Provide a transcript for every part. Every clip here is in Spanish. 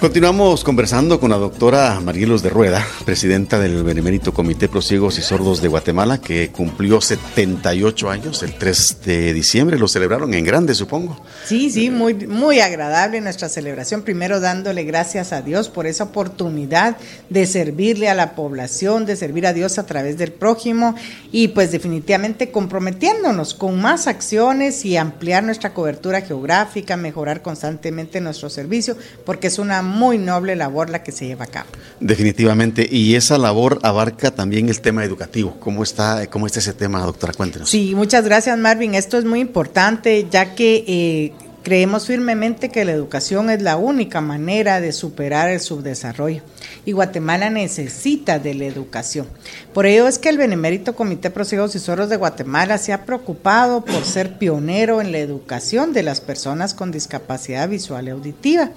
Continuamos conversando con la doctora Marielos de Rueda, presidenta del Benemérito Comité Pro Ciegos y Sordos de Guatemala, que cumplió 78 años el 3 de diciembre. Lo celebraron en grande, supongo. Sí, sí, muy, muy agradable nuestra celebración. Primero dándole gracias a Dios por esa oportunidad de servirle a la población, de servir a Dios a través del prójimo y pues definitivamente comprometiéndonos con más acciones y ampliar nuestra cobertura geográfica, mejorar constantemente nuestro servicio, porque es una muy noble labor la que se lleva a cabo. Definitivamente, y esa labor abarca también el tema educativo. ¿Cómo está, cómo está ese tema, doctora? Cuéntenos. Sí, muchas gracias, Marvin. Esto es muy importante, ya que eh, creemos firmemente que la educación es la única manera de superar el subdesarrollo y Guatemala necesita de la educación. Por ello es que el Benemérito Comité Prosegos y Soros de Guatemala se ha preocupado por ser pionero en la educación de las personas con discapacidad visual y auditiva.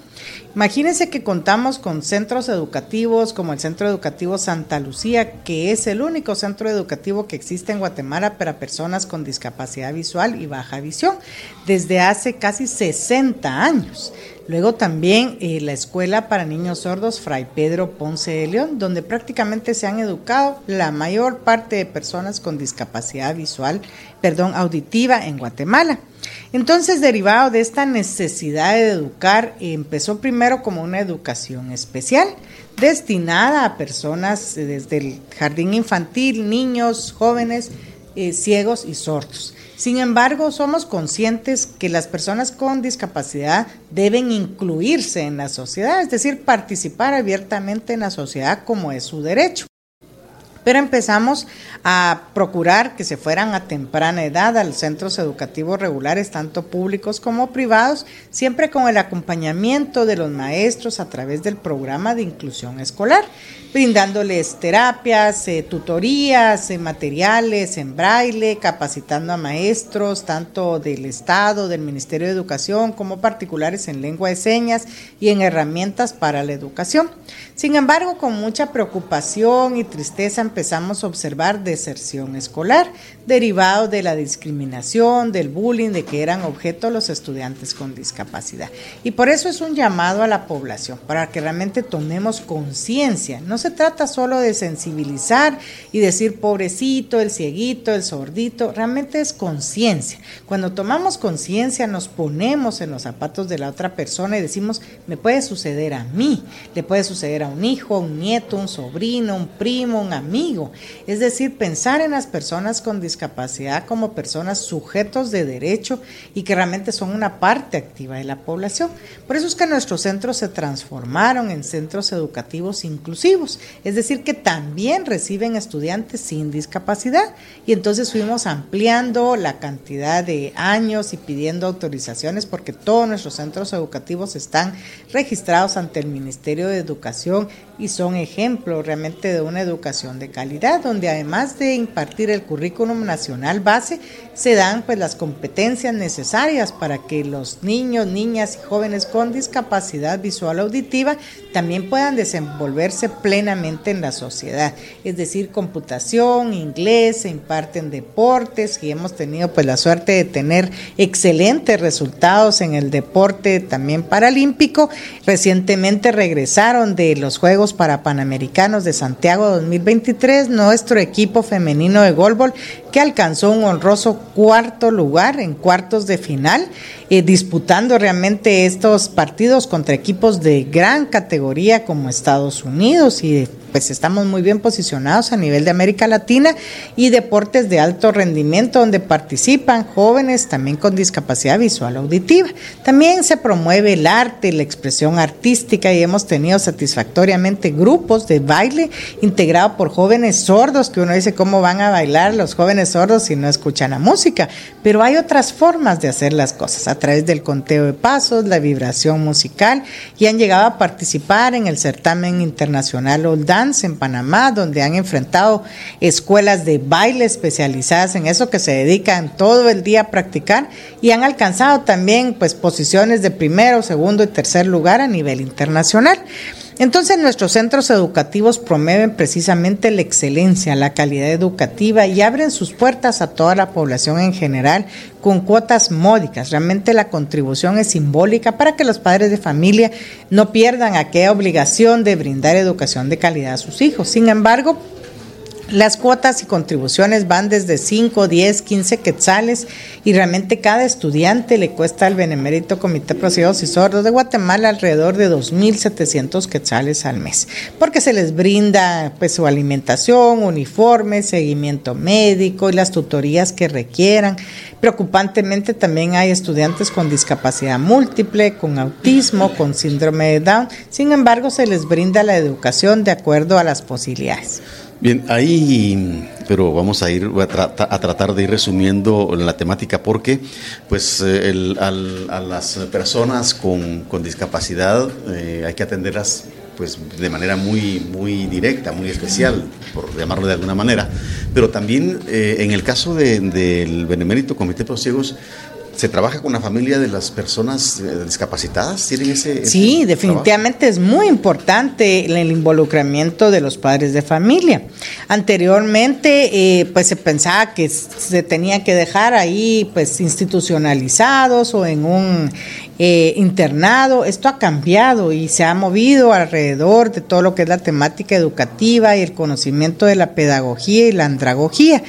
Imagínense que contamos con centros educativos como el Centro Educativo Santa Lucía, que es el único centro educativo que existe en Guatemala para personas con discapacidad visual y baja visión, desde hace casi 60 años. Luego también eh, la Escuela para Niños Sordos Fray Pedro Ponce de León, donde prácticamente se han educado la mayor parte de personas con discapacidad visual, perdón, auditiva en Guatemala. Entonces, derivado de esta necesidad de educar, empezó primero como una educación especial destinada a personas eh, desde el jardín infantil, niños, jóvenes, eh, ciegos y sordos. Sin embargo, somos conscientes que las personas con discapacidad deben incluirse en la sociedad, es decir, participar abiertamente en la sociedad como es su derecho. Pero empezamos a procurar que se fueran a temprana edad a los centros educativos regulares, tanto públicos como privados, siempre con el acompañamiento de los maestros a través del programa de inclusión escolar brindándoles terapias, eh, tutorías, eh, materiales en braille, capacitando a maestros tanto del Estado, del Ministerio de Educación, como particulares en lengua de señas y en herramientas para la educación. Sin embargo, con mucha preocupación y tristeza empezamos a observar deserción escolar, derivado de la discriminación, del bullying, de que eran objeto los estudiantes con discapacidad. Y por eso es un llamado a la población, para que realmente tomemos conciencia. No se trata solo de sensibilizar y decir pobrecito, el cieguito, el sordito, realmente es conciencia. Cuando tomamos conciencia nos ponemos en los zapatos de la otra persona y decimos, me puede suceder a mí, le puede suceder a un hijo, un nieto, un sobrino, un primo, un amigo. Es decir, pensar en las personas con discapacidad como personas sujetos de derecho y que realmente son una parte activa de la población. Por eso es que nuestros centros se transformaron en centros educativos inclusivos, es decir, que también reciben estudiantes sin discapacidad. Y entonces fuimos ampliando la cantidad de años y pidiendo autorizaciones porque todos nuestros centros educativos están registrados ante el Ministerio de Educación y son ejemplos realmente de una educación de calidad, donde además de impartir el currículum nacional base, se dan pues las competencias necesarias para que los niños, niñas y jóvenes con discapacidad visual auditiva también puedan desenvolverse plenamente en la sociedad, es decir, computación, inglés, se imparten deportes y hemos tenido pues la suerte de tener excelentes resultados en el deporte también paralímpico. Recientemente regresaron de los Juegos para Panamericanos de Santiago 2023 nuestro equipo femenino de golbol que alcanzó un honroso cuarto lugar en cuartos de final, eh, disputando realmente estos partidos contra equipos de gran categoría como Estados Unidos y pues estamos muy bien posicionados a nivel de América Latina y deportes de alto rendimiento donde participan jóvenes también con discapacidad visual auditiva. También se promueve el arte, la expresión artística y hemos tenido satisfactoriamente grupos de baile integrado por jóvenes sordos que uno dice cómo van a bailar los jóvenes sordos si no escuchan la música, pero hay otras formas de hacer las cosas a través del conteo de pasos, la vibración musical y han llegado a participar en el certamen internacional Old en Panamá, donde han enfrentado escuelas de baile especializadas en eso que se dedican todo el día a practicar y han alcanzado también pues posiciones de primero, segundo y tercer lugar a nivel internacional. Entonces nuestros centros educativos promueven precisamente la excelencia, la calidad educativa y abren sus puertas a toda la población en general con cuotas módicas. Realmente la contribución es simbólica para que los padres de familia no pierdan aquella obligación de brindar educación de calidad a sus hijos. Sin embargo, las cuotas y contribuciones van desde 5, 10, 15 quetzales y realmente cada estudiante le cuesta al Benemérito Comité Procesos y Sordos de Guatemala alrededor de 2.700 quetzales al mes, porque se les brinda pues su alimentación, uniforme, seguimiento médico y las tutorías que requieran. Preocupantemente también hay estudiantes con discapacidad múltiple, con autismo, con síndrome de Down. Sin embargo, se les brinda la educación de acuerdo a las posibilidades. Bien, ahí, pero vamos a ir a, tratar de ir resumiendo la temática porque, pues, eh, a las personas con, discapacidad eh, hay que atenderlas, pues, de manera muy, muy directa, muy especial, por llamarlo de alguna manera. Pero también, eh, en el caso del Benemérito Comité de Ciegos, ¿Se trabaja con la familia de las personas eh, discapacitadas? ¿Tienen ese, sí, definitivamente es muy importante el involucramiento de los padres de familia. Anteriormente, eh, pues se pensaba que se tenía que dejar ahí, pues institucionalizados o en un eh, internado. Esto ha cambiado y se ha movido alrededor de todo lo que es la temática educativa y el conocimiento de la pedagogía y la andragogía.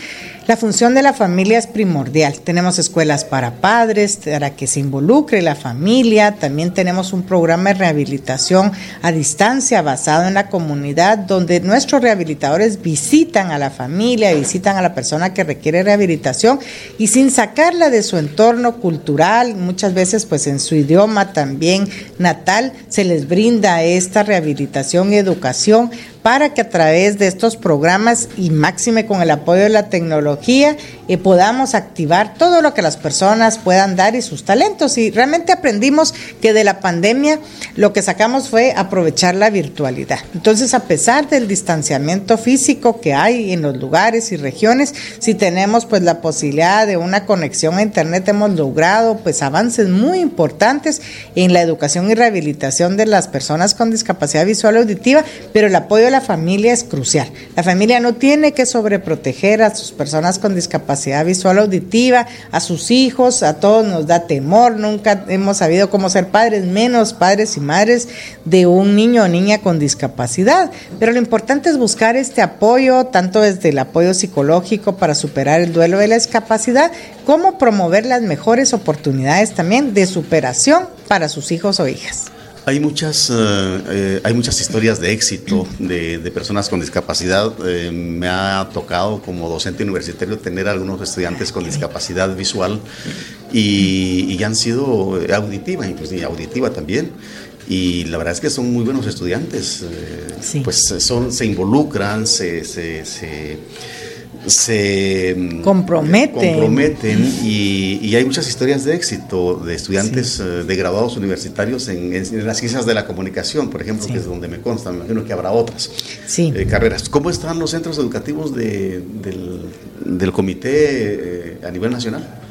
La función de la familia es primordial. Tenemos escuelas para padres, para que se involucre la familia. También tenemos un programa de rehabilitación a distancia basado en la comunidad, donde nuestros rehabilitadores visitan a la familia, visitan a la persona que requiere rehabilitación y sin sacarla de su entorno cultural, muchas veces pues en su idioma también natal, se les brinda esta rehabilitación y educación para que a través de estos programas y máxime con el apoyo de la tecnología eh, podamos activar todo lo que las personas puedan dar y sus talentos. Y realmente aprendimos que de la pandemia lo que sacamos fue aprovechar la virtualidad. Entonces, a pesar del distanciamiento físico que hay en los lugares y regiones, si tenemos pues la posibilidad de una conexión a internet, hemos logrado pues avances muy importantes en la educación y rehabilitación de las personas con discapacidad visual auditiva, pero el apoyo la familia es crucial. La familia no tiene que sobreproteger a sus personas con discapacidad visual auditiva, a sus hijos, a todos nos da temor, nunca hemos sabido cómo ser padres, menos padres y madres de un niño o niña con discapacidad. Pero lo importante es buscar este apoyo, tanto desde el apoyo psicológico para superar el duelo de la discapacidad, como promover las mejores oportunidades también de superación para sus hijos o hijas. Hay muchas, eh, eh, hay muchas historias de éxito de, personas con discapacidad. Eh, me ha tocado como docente universitario tener algunos estudiantes con discapacidad visual y, y han sido auditiva, inclusive auditiva también. Y la verdad es que son muy buenos estudiantes. Pues son, se involucran, se, se se mm, comprometen, comprometen y, hay muchas historias de éxito de estudiantes eh, de graduados universitarios en, las ciencias de la comunicación, por ejemplo, que es donde me consta, me imagino que habrá otras eh, carreras. ¿Cómo están los centros educativos del, del, comité eh, a nivel nacional?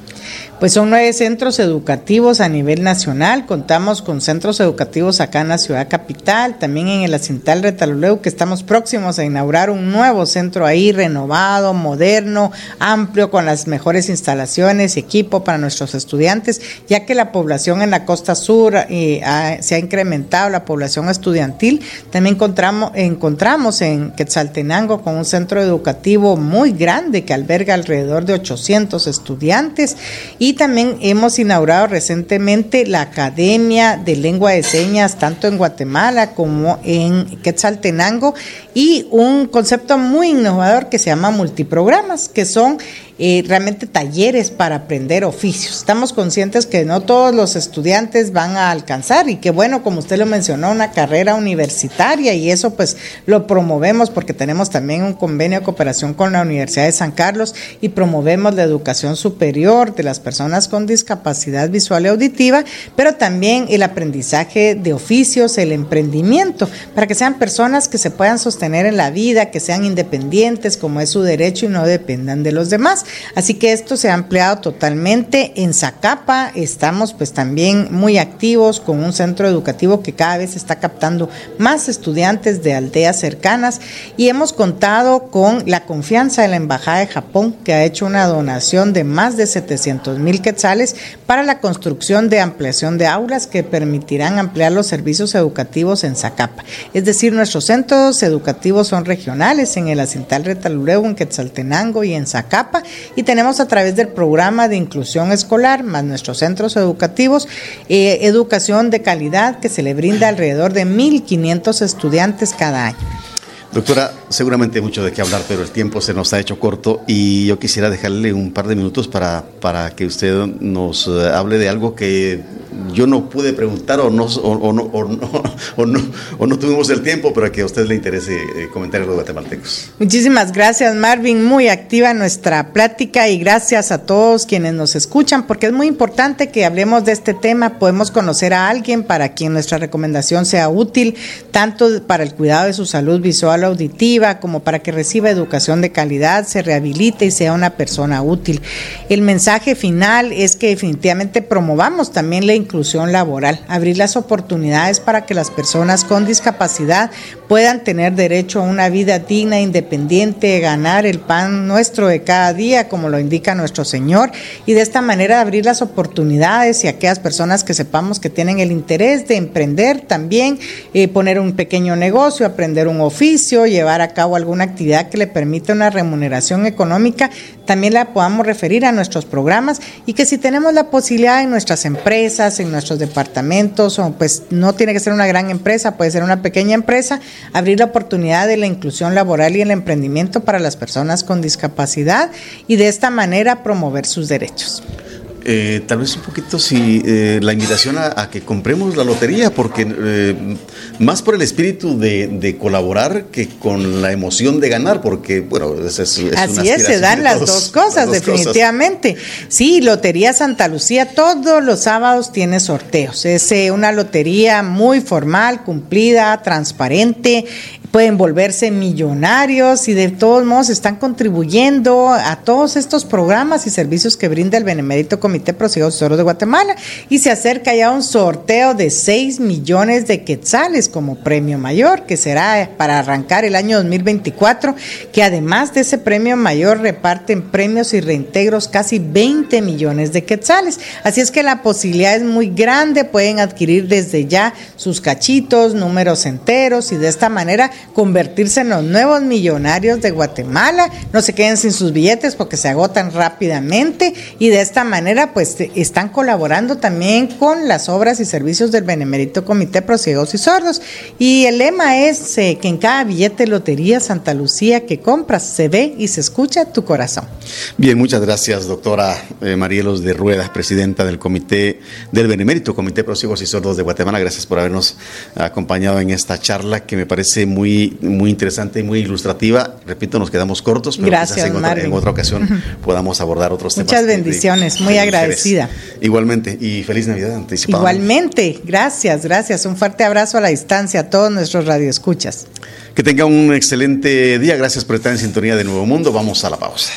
Pues son nueve centros educativos a nivel nacional. Contamos con centros educativos acá en la ciudad capital, también en el Acintal Retaluleu, que estamos próximos a inaugurar un nuevo centro ahí, renovado, moderno, amplio, con las mejores instalaciones equipo para nuestros estudiantes, ya que la población en la costa sur eh, se ha incrementado, la población estudiantil. También encontramos, encontramos en Quetzaltenango con un centro educativo muy grande que alberga alrededor de 800 estudiantes y y también hemos inaugurado recientemente la Academia de Lengua de Señas, tanto en Guatemala como en Quetzaltenango, y un concepto muy innovador que se llama multiprogramas, que son eh, realmente talleres para aprender oficios. Estamos conscientes que no todos los estudiantes van a alcanzar y que bueno, como usted lo mencionó, una carrera universitaria y eso pues lo promovemos porque tenemos también un convenio de cooperación con la Universidad de San Carlos y promovemos la educación superior de las personas con discapacidad visual y auditiva, pero también el aprendizaje de oficios, el emprendimiento, para que sean personas que se puedan sostener en la vida, que sean independientes como es su derecho y no dependan de los demás. Así que esto se ha ampliado totalmente. En Zacapa estamos pues también muy activos con un centro educativo que cada vez está captando más estudiantes de aldeas cercanas y hemos contado con la confianza de la Embajada de Japón que ha hecho una donación de más de 700 mil quetzales para la construcción de ampliación de aulas que permitirán ampliar los servicios educativos en Zacapa. Es decir, nuestros centros educativos son regionales en el Acintal Retalureu, en Quetzaltenango y en Zacapa y tenemos a través del programa de inclusión escolar más nuestros centros educativos eh, educación de calidad que se le brinda alrededor de 1.500 estudiantes cada año. Doctora, seguramente mucho de qué hablar, pero el tiempo se nos ha hecho corto y yo quisiera dejarle un par de minutos para, para que usted nos eh, hable de algo que yo no pude preguntar o no, o, no, o, no, o, no, tuvimos el tiempo, pero que a usted le interese eh, comentar a los guatemaltecos. Muchísimas gracias, Marvin. Muy activa nuestra plática y gracias a todos quienes nos escuchan, porque es muy importante que hablemos de este tema. Podemos conocer a alguien para quien nuestra recomendación sea útil, tanto para el cuidado de su salud visual auditiva, como para que reciba educación de calidad, se rehabilite y sea una persona útil. El mensaje final es que definitivamente promovamos también la inclusión laboral, abrir las oportunidades para que las personas con discapacidad puedan tener derecho a una vida digna, independiente, ganar el pan nuestro de cada día, como lo indica nuestro Señor, y de esta manera abrir las oportunidades y aquellas personas que sepamos que tienen el interés de emprender también, eh, poner un pequeño negocio, aprender un oficio, llevar a cabo alguna actividad que le permita una remuneración económica, también la podamos referir a nuestros programas y que si tenemos la posibilidad en nuestras empresas, en nuestros departamentos, o pues no tiene que ser una gran empresa, puede ser una pequeña empresa, abrir la oportunidad de la inclusión laboral y el emprendimiento para las personas con discapacidad y de esta manera promover sus derechos. Eh, tal vez un poquito si eh, la invitación a, que compremos la lotería, porque eh, más por el espíritu de, colaborar que con la emoción de ganar, porque bueno, es, así es, se dan las dos cosas, definitivamente. Sí, Lotería Santa Lucía todos los sábados tiene sorteos. Es una lotería muy formal, cumplida, transparente pueden volverse millonarios y de todos modos están contribuyendo a todos estos programas y servicios que brinda el Benemérito Comité Procesos de Guatemala y se acerca ya un sorteo de 6 millones de quetzales como premio mayor que será para arrancar el año 2024 que además de ese premio mayor reparten premios y reintegros casi 20 millones de quetzales. Así es que la posibilidad es muy grande, pueden adquirir desde ya sus cachitos, números enteros y de esta manera convertirse en los nuevos millonarios de Guatemala. No se queden sin sus billetes porque se agotan rápidamente y de esta manera pues están colaborando también con las obras y servicios del Benemérito Comité Pro Ciegos y Sordos. Y el lema es eh, que en cada billete Lotería Santa Lucía que compras se ve y se escucha tu corazón. Bien, muchas gracias doctora eh, Marielos de Rueda, presidenta del Comité del Benemérito Comité Pro Ciegos y Sordos de Guatemala. Gracias por habernos acompañado en esta charla que me parece muy muy, interesante y muy ilustrativa. Repito, nos quedamos cortos, pero Gracias, en, otra, ocasión podamos abordar otros temas. Muchas bendiciones, muy agradecida. Igualmente, y feliz Navidad anticipada. Igualmente, gracias, gracias. Un fuerte abrazo a la distancia a todos nuestros radioescuchas. Que tenga un excelente día. Gracias por estar en sintonía de Nuevo Mundo. Vamos a la pausa.